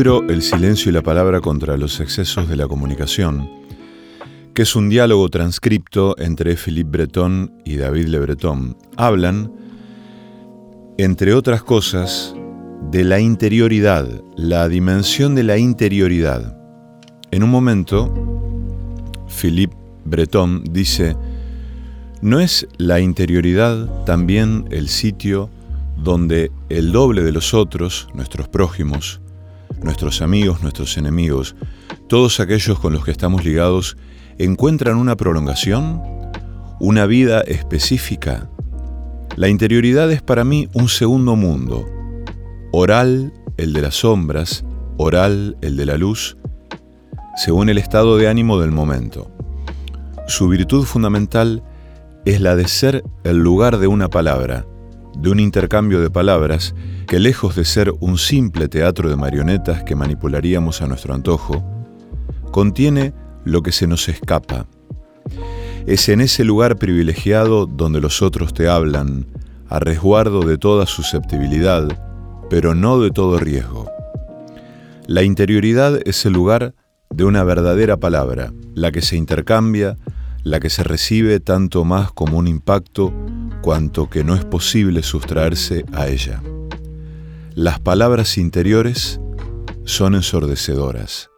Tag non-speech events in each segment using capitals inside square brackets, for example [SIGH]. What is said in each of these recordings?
Libro El silencio y la palabra contra los excesos de la comunicación, que es un diálogo transcripto entre Philippe Breton y David Le Breton, hablan, entre otras cosas, de la interioridad, la dimensión de la interioridad. En un momento, Philippe Breton dice, ¿no es la interioridad también el sitio donde el doble de los otros, nuestros prójimos, nuestros amigos, nuestros enemigos, todos aquellos con los que estamos ligados, encuentran una prolongación, una vida específica. La interioridad es para mí un segundo mundo, oral el de las sombras, oral el de la luz, según el estado de ánimo del momento. Su virtud fundamental es la de ser el lugar de una palabra, de un intercambio de palabras que lejos de ser un simple teatro de marionetas que manipularíamos a nuestro antojo, contiene lo que se nos escapa. Es en ese lugar privilegiado donde los otros te hablan, a resguardo de toda susceptibilidad, pero no de todo riesgo. La interioridad es el lugar de una verdadera palabra, la que se intercambia, la que se recibe tanto más como un impacto cuanto que no es posible sustraerse a ella. Las palabras interiores son ensordecedoras.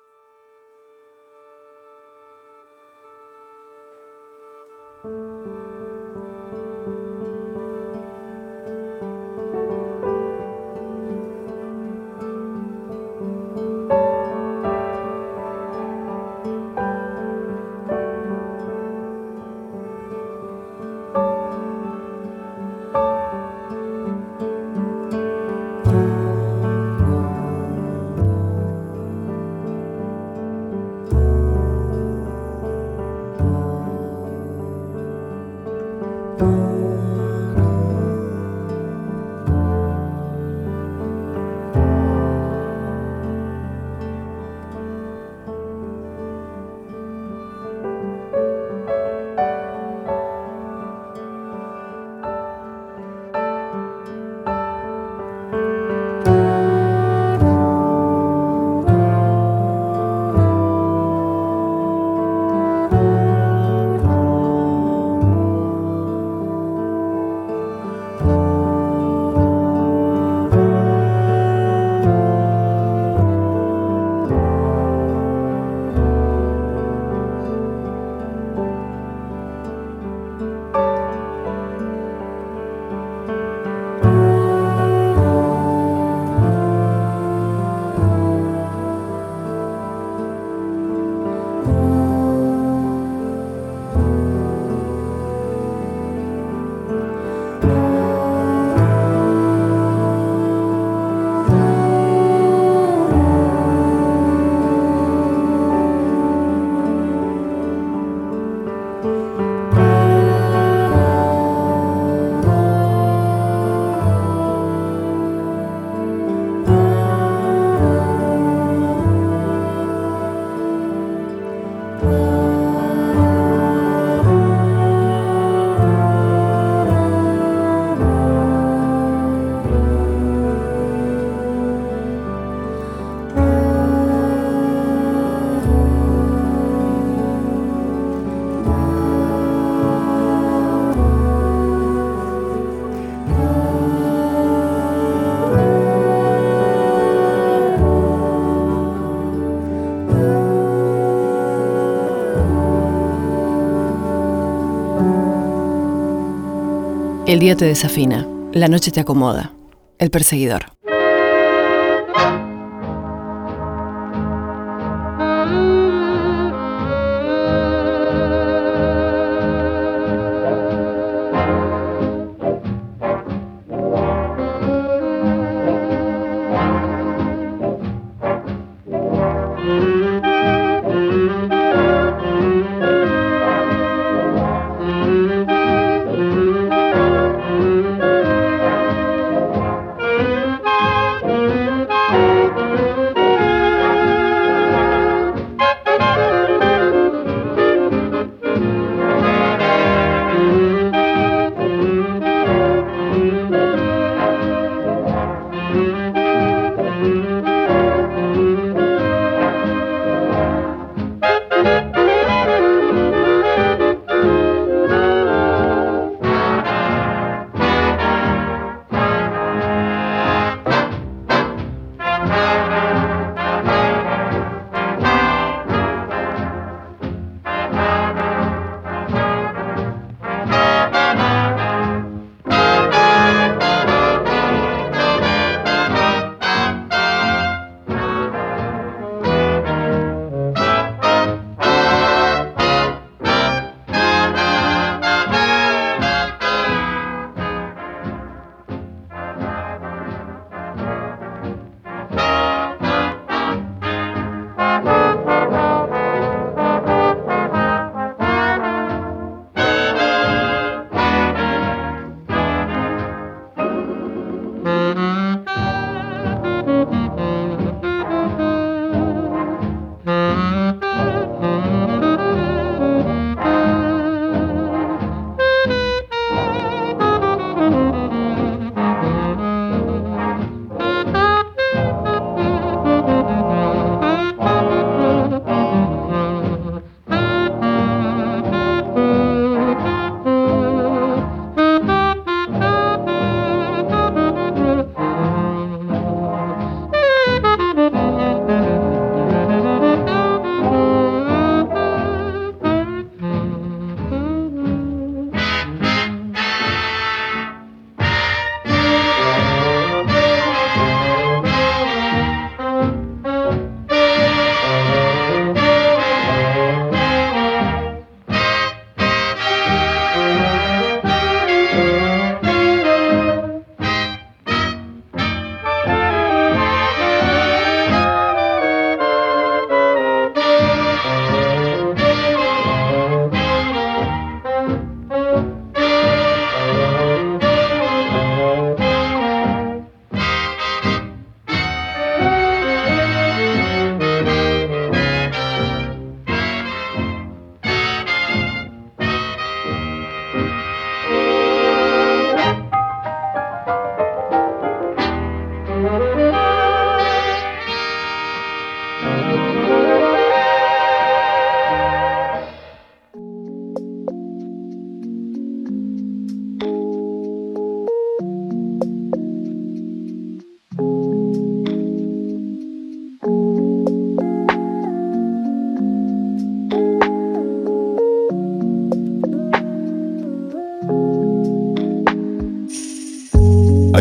El día te desafina, la noche te acomoda. El perseguidor.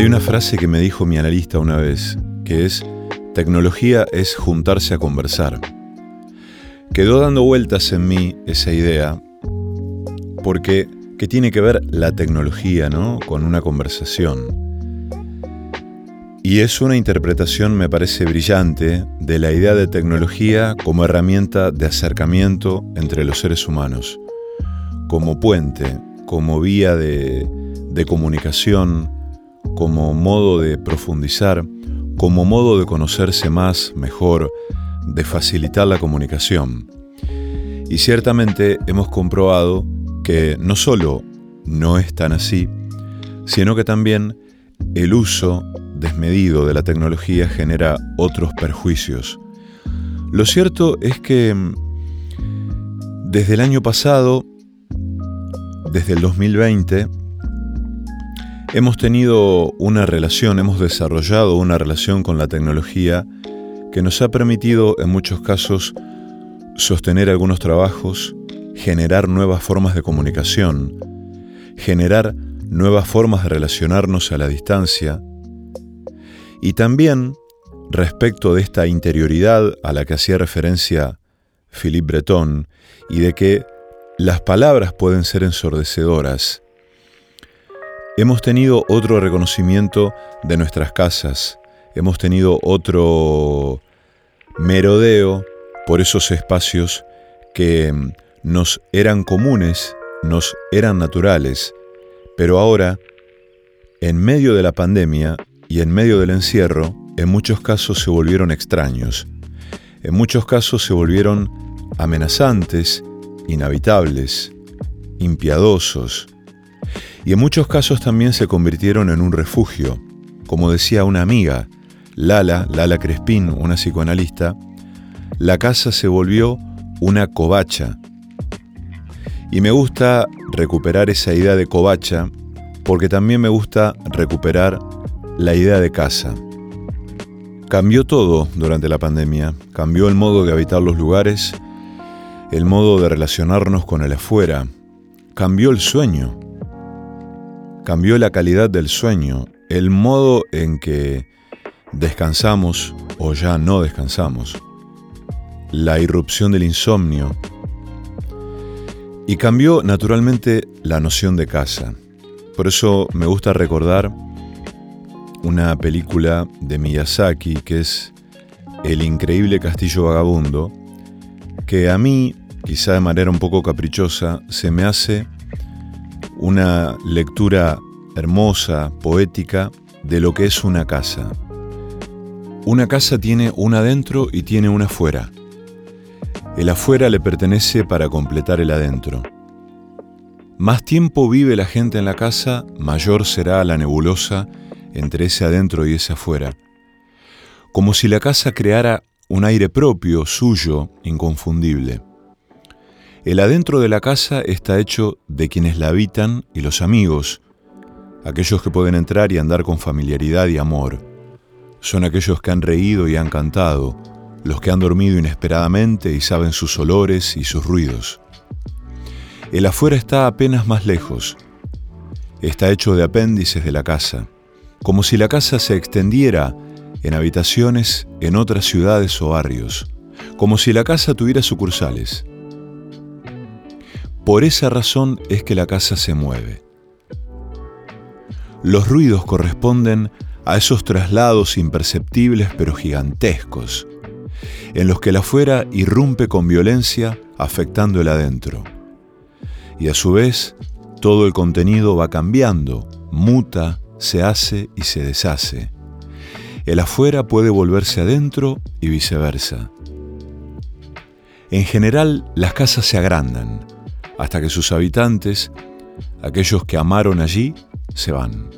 Hay una frase que me dijo mi analista una vez, que es, tecnología es juntarse a conversar. Quedó dando vueltas en mí esa idea, porque ¿qué tiene que ver la tecnología ¿no? con una conversación? Y es una interpretación, me parece, brillante de la idea de tecnología como herramienta de acercamiento entre los seres humanos, como puente, como vía de, de comunicación, como modo de profundizar, como modo de conocerse más, mejor, de facilitar la comunicación. Y ciertamente hemos comprobado que no solo no es tan así, sino que también el uso desmedido de la tecnología genera otros perjuicios. Lo cierto es que desde el año pasado, desde el 2020, Hemos tenido una relación, hemos desarrollado una relación con la tecnología que nos ha permitido en muchos casos sostener algunos trabajos, generar nuevas formas de comunicación, generar nuevas formas de relacionarnos a la distancia. Y también respecto de esta interioridad a la que hacía referencia Philippe Breton y de que las palabras pueden ser ensordecedoras Hemos tenido otro reconocimiento de nuestras casas, hemos tenido otro merodeo por esos espacios que mm, nos eran comunes, nos eran naturales, pero ahora, en medio de la pandemia y en medio del encierro, en muchos casos se volvieron extraños, en muchos casos se volvieron amenazantes, inhabitables, impiadosos, y en muchos casos también se convirtieron en un refugio. Como decía una amiga, Lala, Lala Crespín, una psicoanalista, la casa se volvió una covacha. Y me gusta recuperar esa idea de covacha porque también me gusta recuperar la idea de casa. Cambió todo durante la pandemia, cambió el modo de habitar los lugares, el modo de relacionarnos con el afuera, cambió el sueño cambió la calidad del sueño, el modo en que descansamos o ya no descansamos, la irrupción del insomnio y cambió naturalmente la noción de casa. Por eso me gusta recordar una película de Miyazaki que es El increíble castillo vagabundo, que a mí, quizá de manera un poco caprichosa, se me hace una lectura hermosa, poética, de lo que es una casa. Una casa tiene una adentro y tiene una afuera. El afuera le pertenece para completar el adentro. Más tiempo vive la gente en la casa, mayor será la nebulosa entre ese adentro y ese afuera. Como si la casa creara un aire propio, suyo, inconfundible. El adentro de la casa está hecho de quienes la habitan y los amigos, aquellos que pueden entrar y andar con familiaridad y amor. Son aquellos que han reído y han cantado, los que han dormido inesperadamente y saben sus olores y sus ruidos. El afuera está apenas más lejos. Está hecho de apéndices de la casa, como si la casa se extendiera en habitaciones en otras ciudades o barrios, como si la casa tuviera sucursales. Por esa razón es que la casa se mueve. Los ruidos corresponden a esos traslados imperceptibles pero gigantescos, en los que el afuera irrumpe con violencia afectando el adentro. Y a su vez, todo el contenido va cambiando, muta, se hace y se deshace. El afuera puede volverse adentro y viceversa. En general, las casas se agrandan, hasta que sus habitantes, aquellos que amaron allí, se van.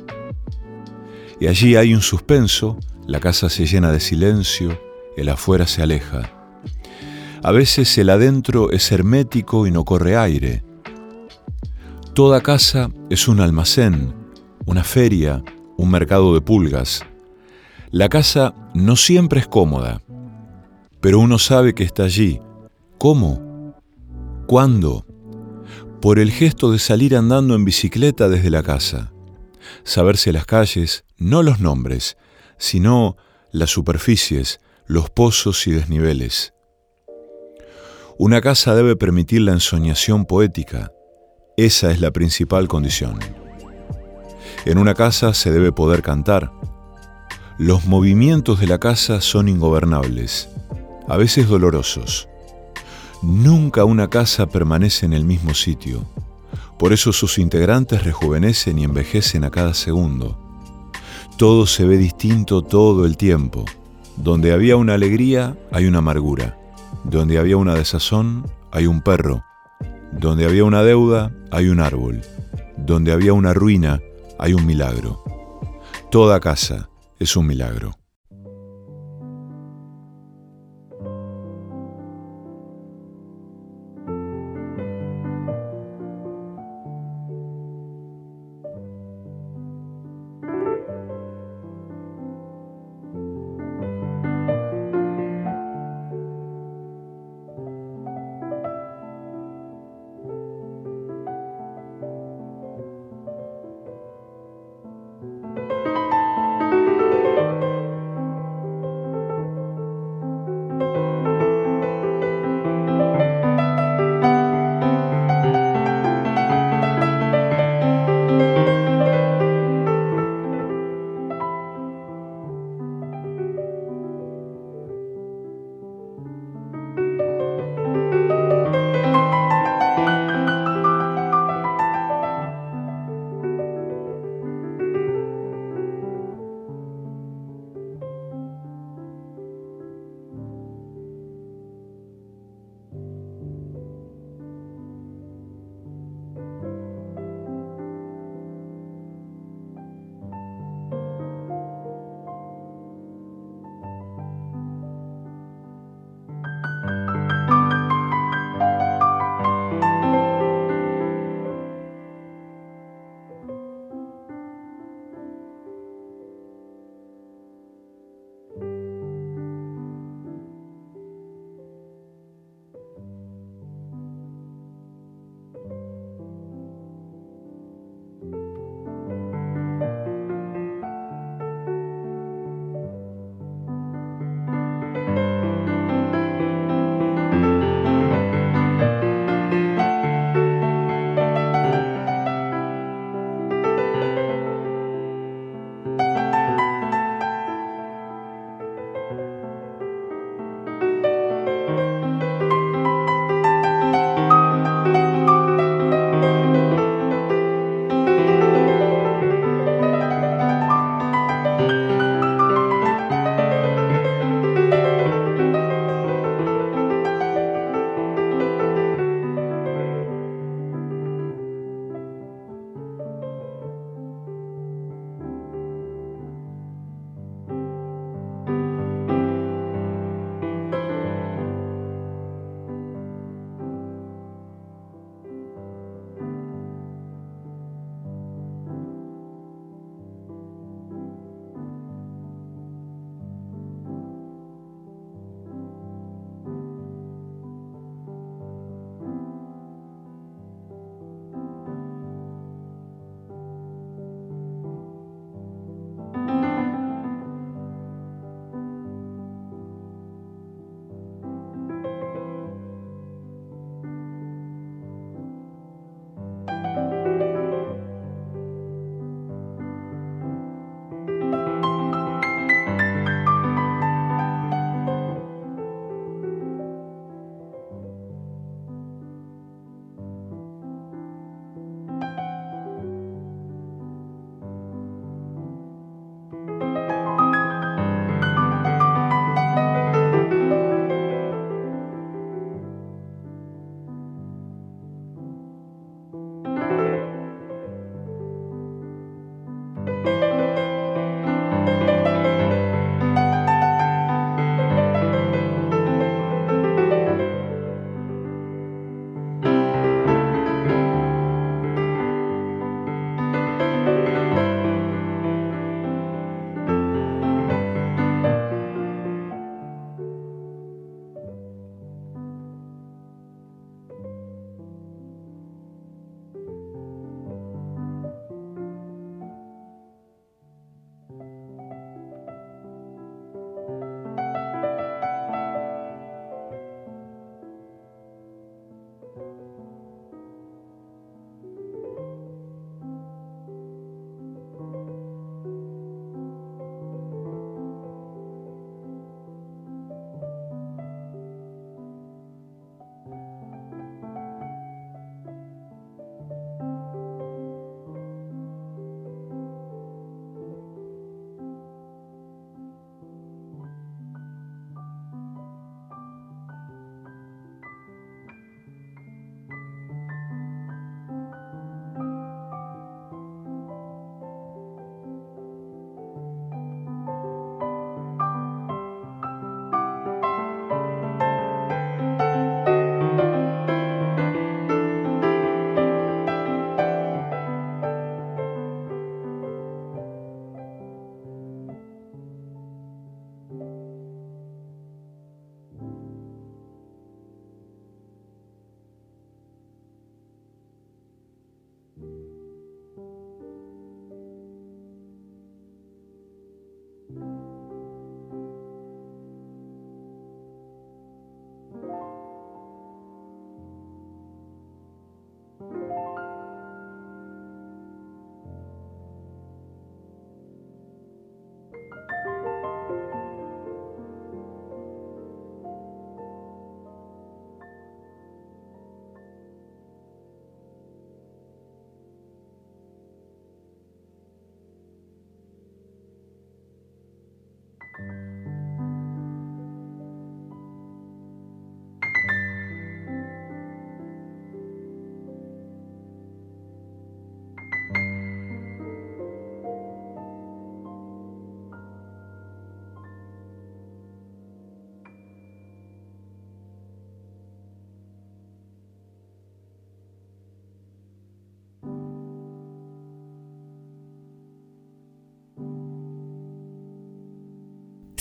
Y allí hay un suspenso, la casa se llena de silencio, el afuera se aleja. A veces el adentro es hermético y no corre aire. Toda casa es un almacén, una feria, un mercado de pulgas. La casa no siempre es cómoda, pero uno sabe que está allí. ¿Cómo? ¿Cuándo? Por el gesto de salir andando en bicicleta desde la casa, saberse las calles, no los nombres, sino las superficies, los pozos y desniveles. Una casa debe permitir la ensoñación poética. Esa es la principal condición. En una casa se debe poder cantar. Los movimientos de la casa son ingobernables, a veces dolorosos. Nunca una casa permanece en el mismo sitio. Por eso sus integrantes rejuvenecen y envejecen a cada segundo. Todo se ve distinto todo el tiempo. Donde había una alegría, hay una amargura. Donde había una desazón, hay un perro. Donde había una deuda, hay un árbol. Donde había una ruina, hay un milagro. Toda casa es un milagro.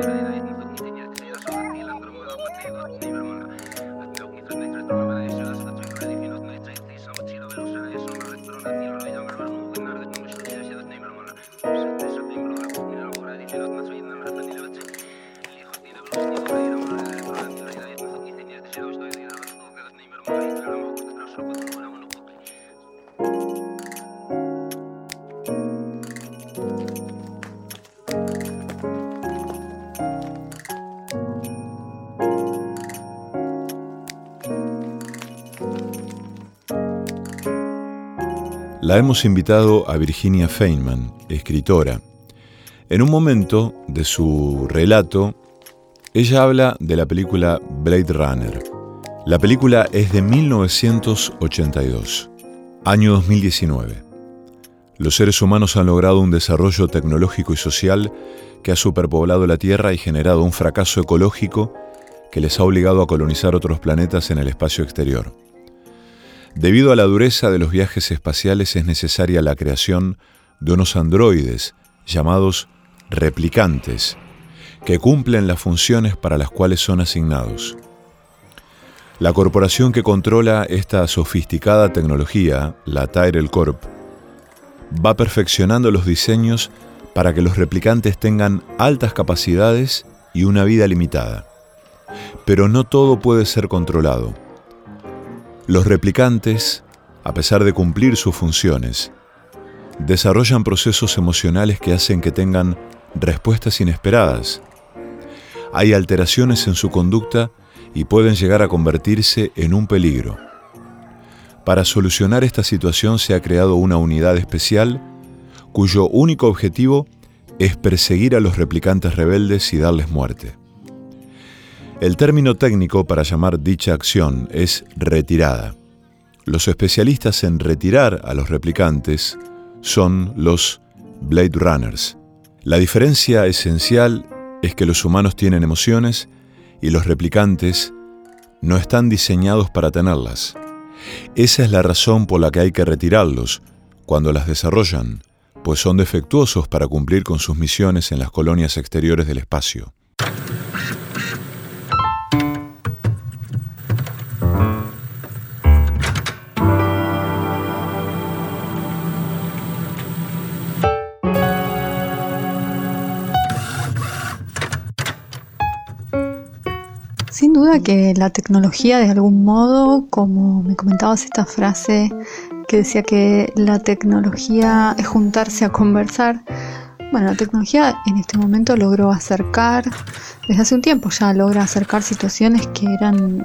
1999 la hemos invitado a Virginia Feynman, escritora. En un momento de su relato, ella habla de la película Blade Runner. La película es de 1982, año 2019. Los seres humanos han logrado un desarrollo tecnológico y social que ha superpoblado la Tierra y generado un fracaso ecológico que les ha obligado a colonizar otros planetas en el espacio exterior. Debido a la dureza de los viajes espaciales es necesaria la creación de unos androides llamados replicantes, que cumplen las funciones para las cuales son asignados. La corporación que controla esta sofisticada tecnología, la Tyrell Corp, va perfeccionando los diseños para que los replicantes tengan altas capacidades y una vida limitada. Pero no todo puede ser controlado. Los replicantes, a pesar de cumplir sus funciones, desarrollan procesos emocionales que hacen que tengan respuestas inesperadas. Hay alteraciones en su conducta y pueden llegar a convertirse en un peligro. Para solucionar esta situación se ha creado una unidad especial cuyo único objetivo es perseguir a los replicantes rebeldes y darles muerte. El término técnico para llamar dicha acción es retirada. Los especialistas en retirar a los replicantes son los Blade Runners. La diferencia esencial es que los humanos tienen emociones y los replicantes no están diseñados para tenerlas. Esa es la razón por la que hay que retirarlos cuando las desarrollan, pues son defectuosos para cumplir con sus misiones en las colonias exteriores del espacio. Sin duda que la tecnología de algún modo, como me comentabas esta frase que decía que la tecnología es juntarse a conversar, bueno, la tecnología en este momento logró acercar, desde hace un tiempo ya logra acercar situaciones que eran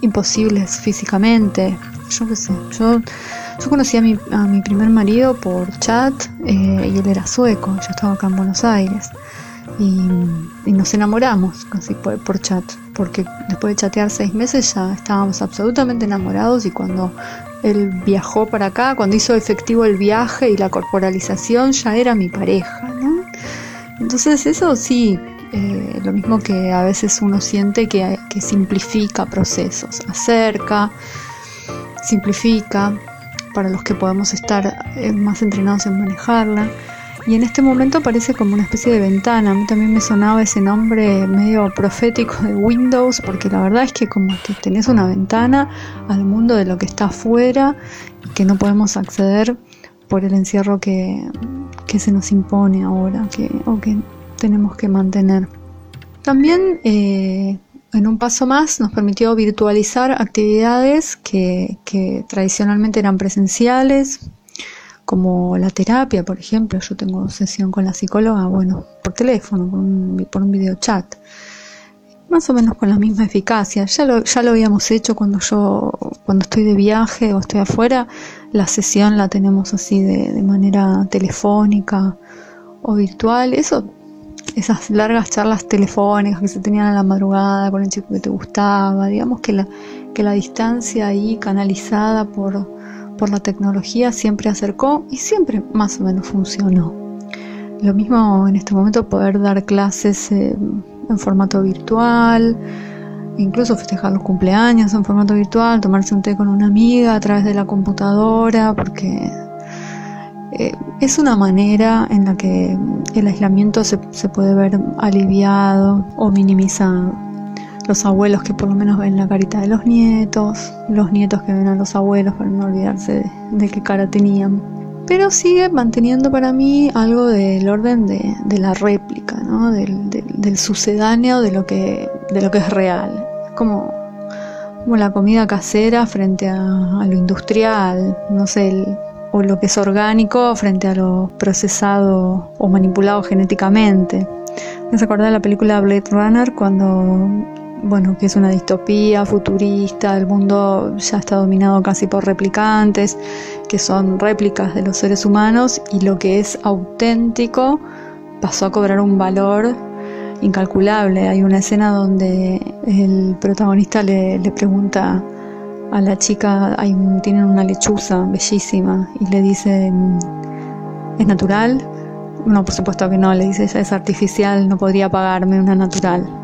imposibles físicamente. Yo qué sé, yo, yo conocí a mi, a mi primer marido por chat eh, y él era sueco, yo estaba acá en Buenos Aires y, nos enamoramos casi por, chat, porque después de chatear seis meses ya estábamos absolutamente enamorados y cuando él viajó para acá, cuando hizo efectivo el viaje y la corporalización, ya era mi pareja, ¿no? Entonces eso sí, eh, lo mismo que a veces uno siente que, que simplifica procesos, acerca, simplifica para los que podemos estar eh, más entrenados en manejarla y en este momento parece como una especie de ventana. A mí también me sonaba ese nombre medio profético de Windows, porque la verdad es que como que tenés una ventana al mundo de lo que está afuera que no podemos acceder por el encierro que, se nos impone ahora que, o que tenemos que mantener. También eh, en un paso más nos permitió virtualizar actividades que, que tradicionalmente eran presenciales, como la terapia, por ejemplo, yo tengo sesión con la psicóloga, bueno, por teléfono, por un, por un video chat, más o menos con la misma eficacia. Ya lo, ya lo habíamos hecho cuando yo, cuando estoy de viaje o estoy afuera, la sesión la tenemos así de, de manera telefónica o virtual. Eso, esas largas charlas telefónicas que se tenían a la madrugada con el chico que te gustaba, digamos que la, que la distancia ahí canalizada por por la tecnología siempre acercó y siempre más o menos funcionó. Lo mismo en este momento poder dar clases eh, en formato virtual, incluso festejar los cumpleaños en formato virtual, tomarse un té con una amiga a través de la computadora, porque eh, es una manera en la que el aislamiento se, se puede ver aliviado o minimizado los abuelos que por lo menos ven la carita de los nietos, los nietos que ven a los abuelos para no olvidarse de, qué cara tenían. Pero sigue manteniendo para mí algo del orden de, la réplica, ¿no? del, sucedáneo de lo, que, es real. Como, como la comida casera frente a, lo industrial, no sé, o lo que es orgánico frente a lo procesado o manipulado genéticamente. Me acordar de la película Blade Runner cuando bueno, que es una distopía futurista, el mundo ya está dominado casi por replicantes, que son réplicas de los seres humanos, y lo que es auténtico pasó a cobrar un valor incalculable. Hay una escena donde el protagonista le, pregunta a la chica, hay tienen una lechuza bellísima, y le dice, ¿es natural? No, por supuesto que no, le dice ella, es artificial, no podría pagarme una natural.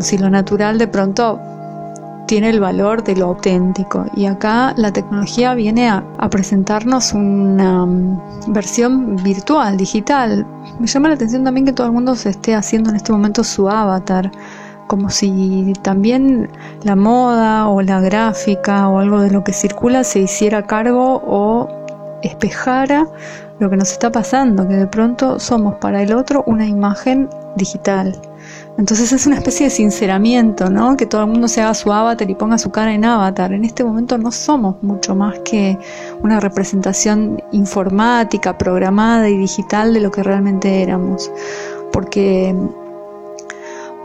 Si lo natural de pronto tiene el valor de lo auténtico. Y acá la tecnología viene a, presentarnos una mm, versión virtual, digital. Me llama la atención también que todo el mundo se esté haciendo en este momento su avatar, como si también la moda o la gráfica o algo de lo que circula se hiciera cargo o espejara lo que nos está pasando, que de pronto somos para el otro una imagen digital. Entonces es una especie de sinceramiento, ¿no? Que todo el mundo se haga su avatar y ponga su cara en avatar. En este momento no somos mucho más que una representación informática, programada y digital de lo que realmente éramos. Porque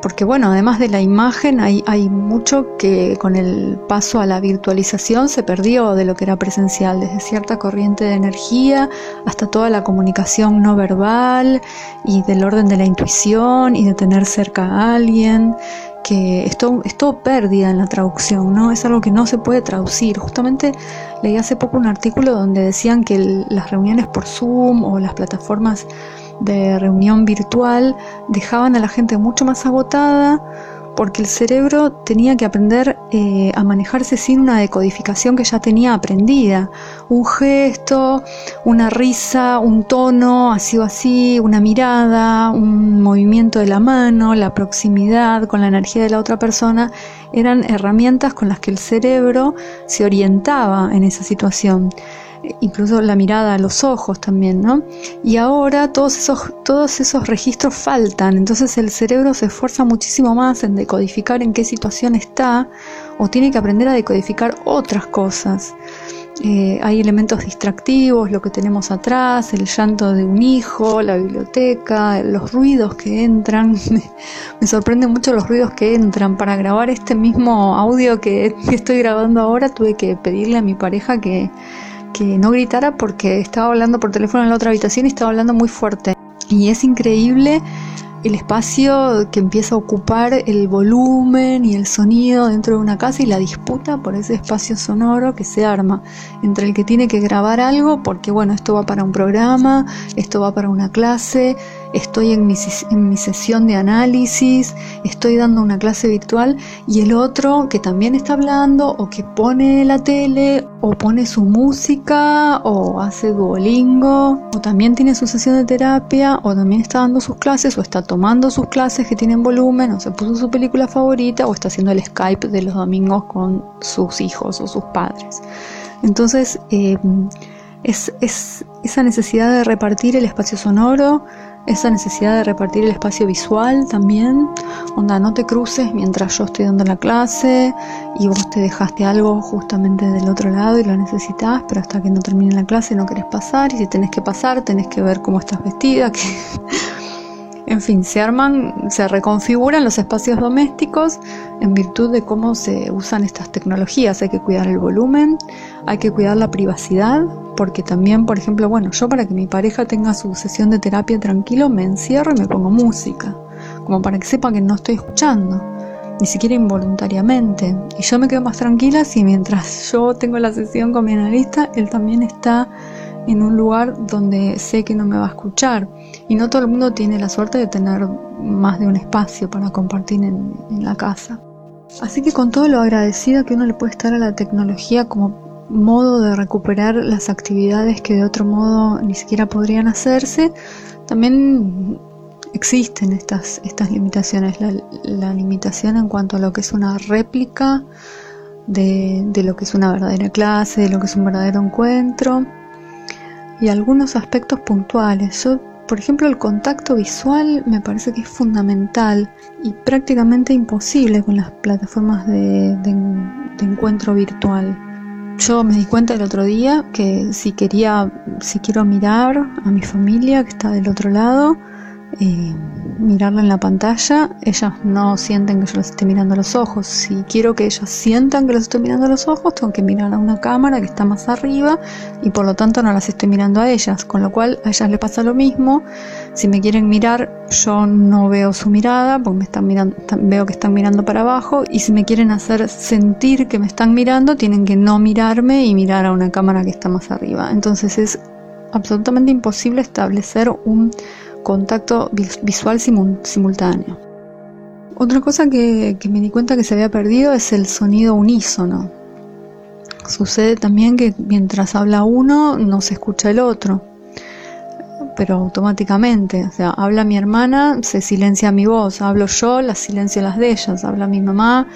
porque bueno, además de la imagen hay, hay, mucho que con el paso a la virtualización se perdió de lo que era presencial, desde cierta corriente de energía hasta toda la comunicación no verbal y del orden de la intuición y de tener cerca a alguien, que esto es todo pérdida en la traducción, ¿no? Es algo que no se puede traducir. Justamente leí hace poco un artículo donde decían que las reuniones por Zoom o las plataformas de reunión virtual dejaban a la gente mucho más agotada porque el cerebro tenía que aprender eh, a manejarse sin una decodificación que ya tenía aprendida. Un gesto, una risa, un tono, así o así, una mirada, un movimiento de la mano, la proximidad con la energía de la otra persona, eran herramientas con las que el cerebro se orientaba en esa situación incluso la mirada los ojos también, ¿no? Y ahora todos esos, todos esos registros faltan, entonces el cerebro se esfuerza muchísimo más en decodificar en qué situación está o tiene que aprender a decodificar otras cosas. Eh, hay elementos distractivos, lo que tenemos atrás, el llanto de un hijo, la biblioteca, los ruidos que entran. [LAUGHS] Me sorprenden mucho los ruidos que entran. Para grabar este mismo audio que [LAUGHS] estoy grabando ahora tuve que pedirle a mi pareja que, que no gritara porque estaba hablando por teléfono en la otra habitación y estaba hablando muy fuerte. Y es increíble el espacio que empieza a ocupar el volumen y el sonido dentro de una casa y la disputa por ese espacio sonoro que se arma entre el que tiene que grabar algo, porque bueno, esto va para un programa, esto va para una clase, estoy en mi, sesión de análisis, estoy dando una clase virtual y el otro que también está hablando o que pone la tele o pone su música o hace Duolingo o también tiene su sesión de terapia o también está dando sus clases o está tomando sus clases que tienen volumen o se puso su película favorita o está haciendo el Skype de los domingos con sus hijos o sus padres. Entonces, eh, es, esa necesidad de repartir el espacio sonoro, esa necesidad de repartir el espacio visual también, onda no te cruces mientras yo estoy dando la clase y vos te dejaste algo justamente del otro lado y lo necesitas, pero hasta que no termine la clase no querés pasar y si tenés que pasar tenés que ver cómo estás vestida, [LAUGHS] que en fin, se arman, se reconfiguran los espacios domésticos en virtud de cómo se usan estas tecnologías. Hay que cuidar el volumen, hay que cuidar la privacidad, porque también, por ejemplo, bueno, yo para que mi pareja tenga su sesión de terapia tranquilo, me encierro y me pongo música, como para que sepa que no estoy escuchando, ni siquiera involuntariamente. Y yo me quedo más tranquila si mientras [LAUGHS] yo tengo la sesión con mi analista, él también está en un lugar donde sé que no me va a escuchar. Y no todo el mundo tiene la suerte de tener más de un espacio para compartir en, la casa. Así que con todo lo agradecido que uno le puede estar a la tecnología como modo de recuperar las actividades que de otro modo ni siquiera podrían hacerse, también existen estas, estas limitaciones. La, limitación en cuanto a lo que es una réplica de, lo que es una verdadera clase, de lo que es un verdadero encuentro y algunos aspectos puntuales. Por ejemplo, el contacto visual me parece que es fundamental y prácticamente imposible con las plataformas de, encuentro virtual. Yo me di cuenta el otro día que si quería, si quiero mirar a mi familia que está del otro lado, eh, mirarla en la pantalla, ellas no sienten que yo las esté mirando a los ojos. Si quiero que ellas sientan que las estoy mirando a los ojos, tengo que mirar a una cámara que está más arriba y por lo tanto no las estoy mirando a ellas, con lo cual a ellas les pasa lo mismo. Si me quieren mirar, yo no veo su mirada porque me están mirando, veo que están mirando para abajo y si me quieren hacer sentir que me están mirando, tienen que no mirarme y mirar a una cámara que está más arriba. Entonces es absolutamente imposible establecer un contacto visual simultáneo. Otra cosa que, me di cuenta que se había perdido es el sonido unísono. Sucede también que mientras habla uno no se escucha el otro, pero automáticamente. O sea, habla mi hermana, se silencia mi voz, hablo yo, la silencio las de ellas, habla mi mamá,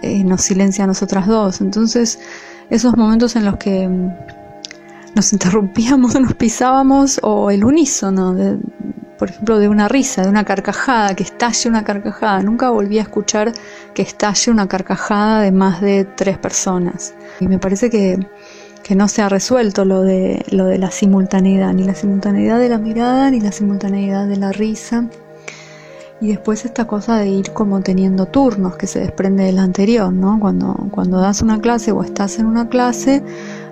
eh, nos silencia a nosotras dos. Entonces, esos momentos en los que nos interrumpíamos, [LAUGHS] nos pisábamos, o el unísono, de, por ejemplo, de una risa, de una carcajada, que estalle una carcajada. Nunca volví a escuchar que estalle una carcajada de más de tres personas. Y me parece que, no se ha resuelto lo de, lo de la simultaneidad, ni la simultaneidad de la mirada, ni la simultaneidad de la risa. Y después esta cosa de ir como teniendo turnos que se desprende del anterior, ¿no? Cuando, cuando das una clase o estás en una clase,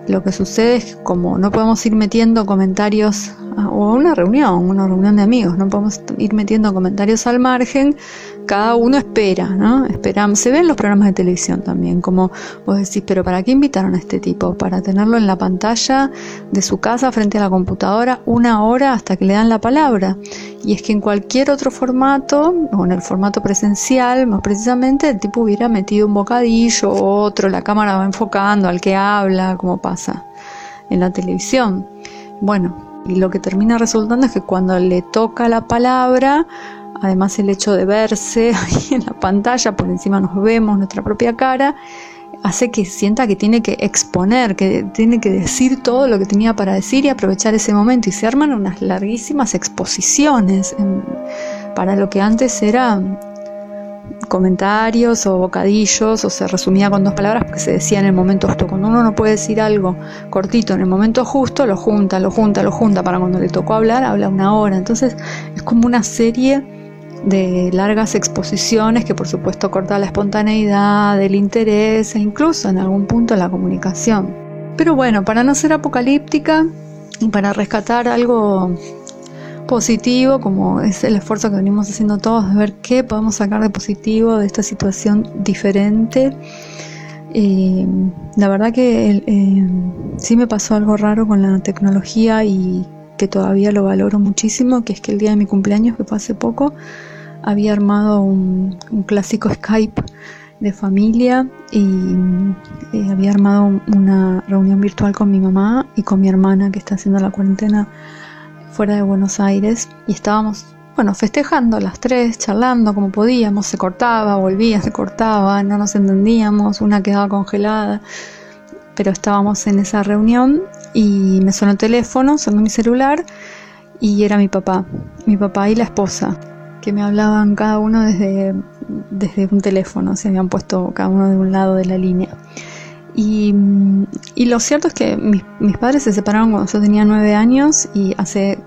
lo que sucede es que como no podemos ir metiendo comentarios o una reunión, una reunión de amigos, no podemos ir metiendo comentarios al margen, cada uno espera, ¿no? Esperamos. Se ven los programas de televisión también, como vos decís, pero ¿para qué invitaron a este tipo? Para tenerlo en la pantalla de su casa frente a la computadora una hora hasta que le dan la palabra. Y es que en cualquier otro formato, o en el formato presencial, más precisamente, el tipo hubiera metido un bocadillo, otro, la cámara va enfocando al que habla, como pasa en la televisión. Bueno, y lo que termina resultando es que cuando le toca la palabra, además el hecho de verse [LAUGHS] ahí en la pantalla, por encima nos vemos nuestra propia cara, hace que sienta que tiene que exponer, que tiene que decir todo lo que tenía para decir y aprovechar ese momento. Y se arman unas larguísimas exposiciones para lo que antes era comentarios o bocadillos o se resumía con dos palabras porque se decía en el momento justo. Cuando uno no puede decir algo cortito en el momento justo, lo junta, lo junta, lo junta para cuando le tocó hablar, habla una hora. Entonces es como una serie de largas exposiciones que por supuesto corta la espontaneidad, el interés e incluso en algún punto la comunicación. Pero bueno, para no ser apocalíptica y para rescatar algo positivo, como es el esfuerzo que venimos haciendo todos de ver qué podemos sacar de positivo de esta situación diferente. Eh, la verdad que eh, sí me pasó algo raro con la tecnología y que todavía lo valoro muchísimo, que es que el día de mi cumpleaños, que fue hace poco, había armado un, clásico Skype de familia y eh, había armado una reunión virtual con mi mamá y con mi hermana que está haciendo la cuarentena fuera de Buenos Aires y estábamos, bueno, festejando las tres, charlando como podíamos, se cortaba, volvía, se cortaba, no nos entendíamos, una quedaba congelada, pero estábamos en esa reunión y me sonó el teléfono, sonó mi celular y era mi papá, mi papá y la esposa, que me hablaban cada uno desde, desde un teléfono, se habían puesto cada uno de un lado de la línea. Y, lo cierto es que mis, mis, padres se separaron cuando yo tenía nueve años y hace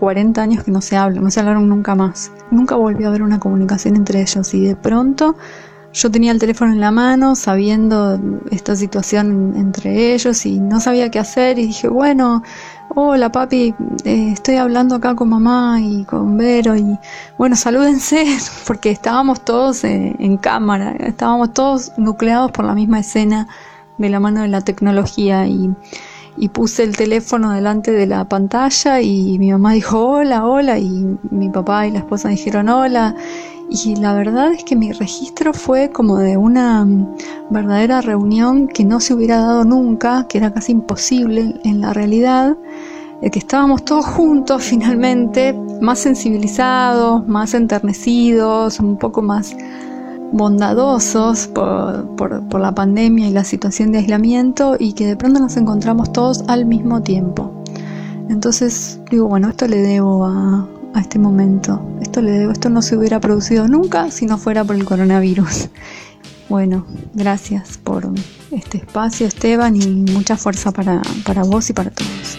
40 años que no se hablan, no se hablaron nunca más. Nunca volvió a haber una comunicación entre ellos y de pronto yo tenía el teléfono en la mano sabiendo esta situación entre ellos y no sabía qué hacer y dije, bueno, hola papi, eh, estoy hablando acá con mamá y con Vero y bueno, salúdense [LAUGHS] porque estábamos todos eh, en cámara, estábamos todos nucleados por la misma escena de la mano de la tecnología y y puse el teléfono delante de la pantalla y mi mamá dijo hola, hola y mi papá y la esposa dijeron hola y la verdad es que mi registro fue como de una verdadera reunión que no se hubiera dado nunca, que era casi imposible en la realidad, de que estábamos todos juntos finalmente, más sensibilizados, más enternecidos, un poco más bondadosos por, la pandemia y la situación de aislamiento y que de pronto nos encontramos todos al mismo tiempo. Entonces digo, bueno, esto le debo a, a este momento, esto le debo, esto no se hubiera producido nunca si no fuera por el coronavirus. [LAUGHS] Bueno, gracias por este espacio Esteban y mucha fuerza para, para vos y para todos.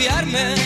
El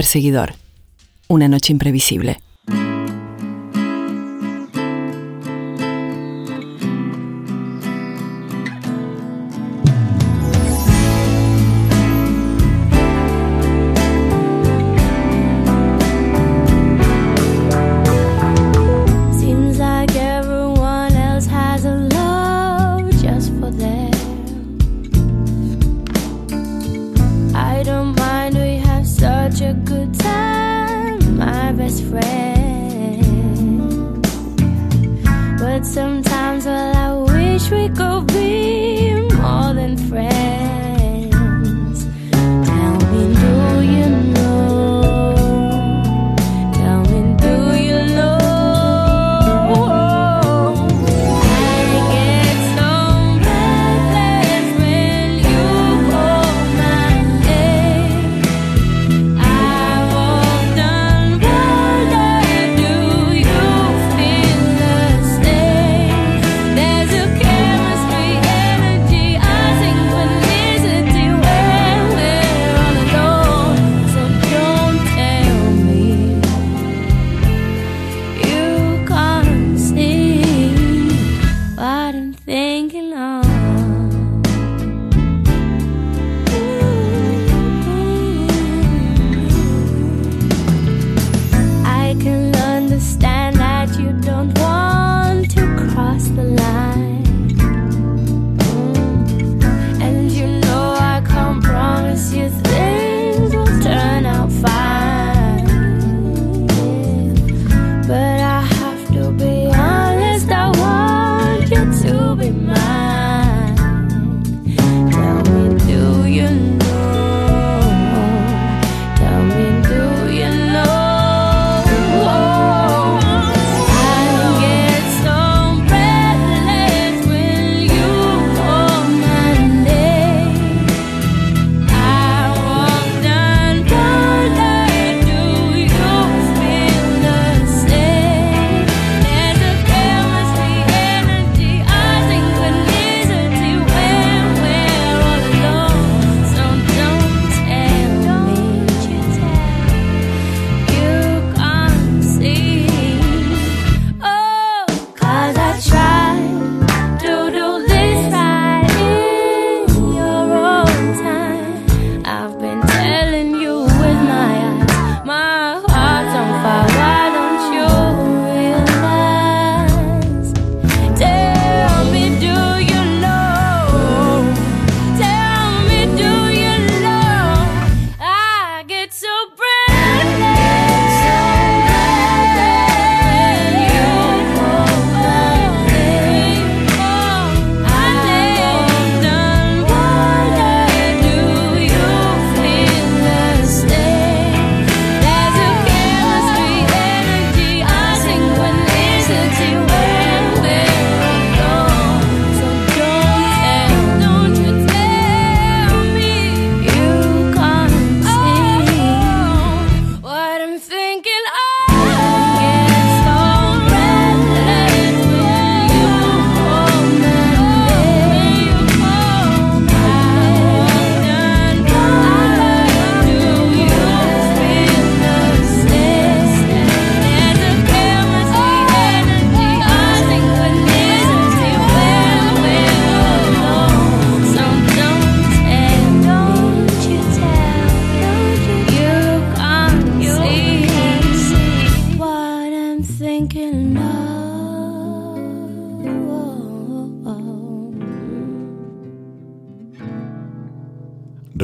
perseguidor. Una noche imprevisible.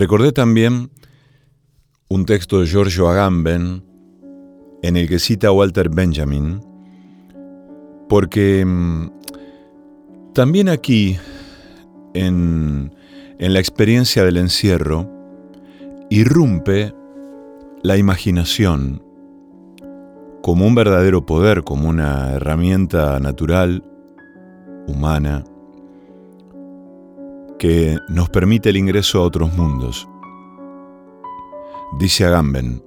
Recordé también un texto de Giorgio Agamben en el que cita a Walter Benjamin, porque mm, también aquí, en, en la experiencia del encierro, irrumpe la imaginación como un verdadero poder, como una herramienta natural, humana, que nos permite el ingreso a otros mundos. Dice Agamben,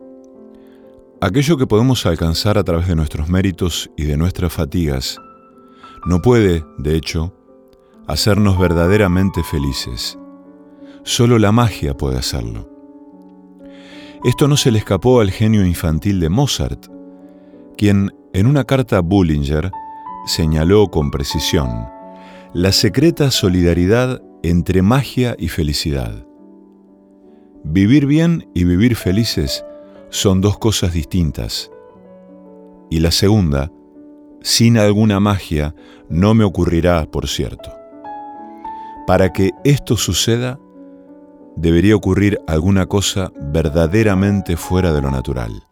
aquello que podemos alcanzar a través de nuestros méritos y de nuestras fatigas no puede, de hecho, hacernos verdaderamente felices. Solo la magia puede hacerlo. Esto no se le escapó al genio infantil de Mozart, quien en una carta a Bullinger señaló con precisión la secreta solidaridad entre magia y felicidad. Vivir bien y vivir felices son dos cosas distintas. Y la segunda, sin alguna magia, no me ocurrirá, por cierto. Para que esto suceda, debería ocurrir alguna cosa verdaderamente fuera de lo natural.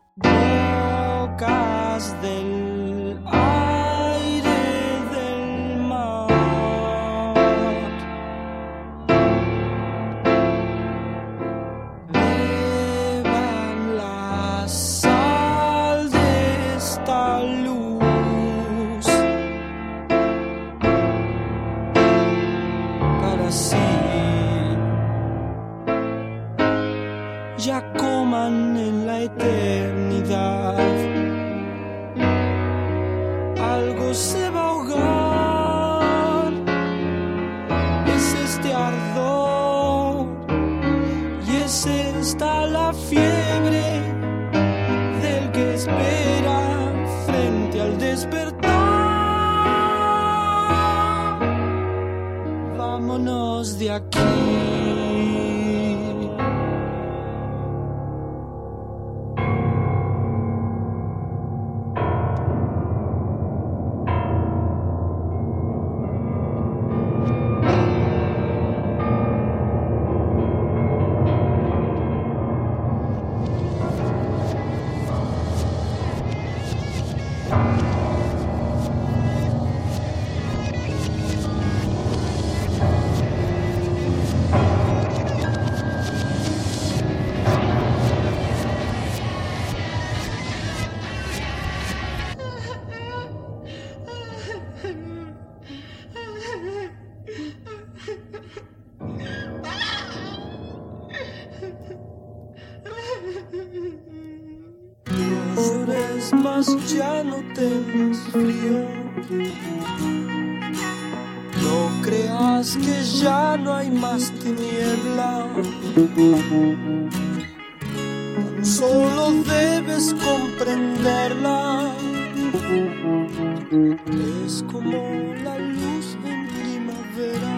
Ya no tengas frío. No creas que ya no hay más tiniebla. Solo debes comprenderla. Es como la luz en primavera.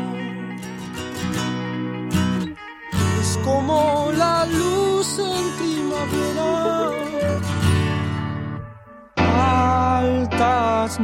Es como la luz en primavera. Altas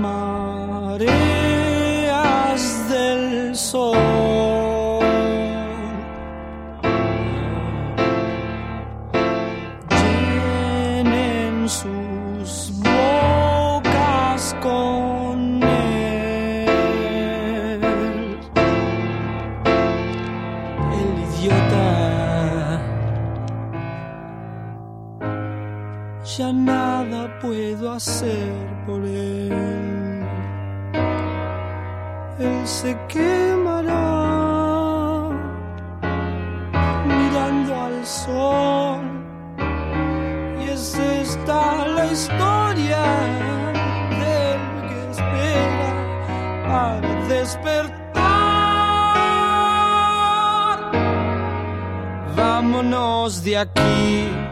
de aquí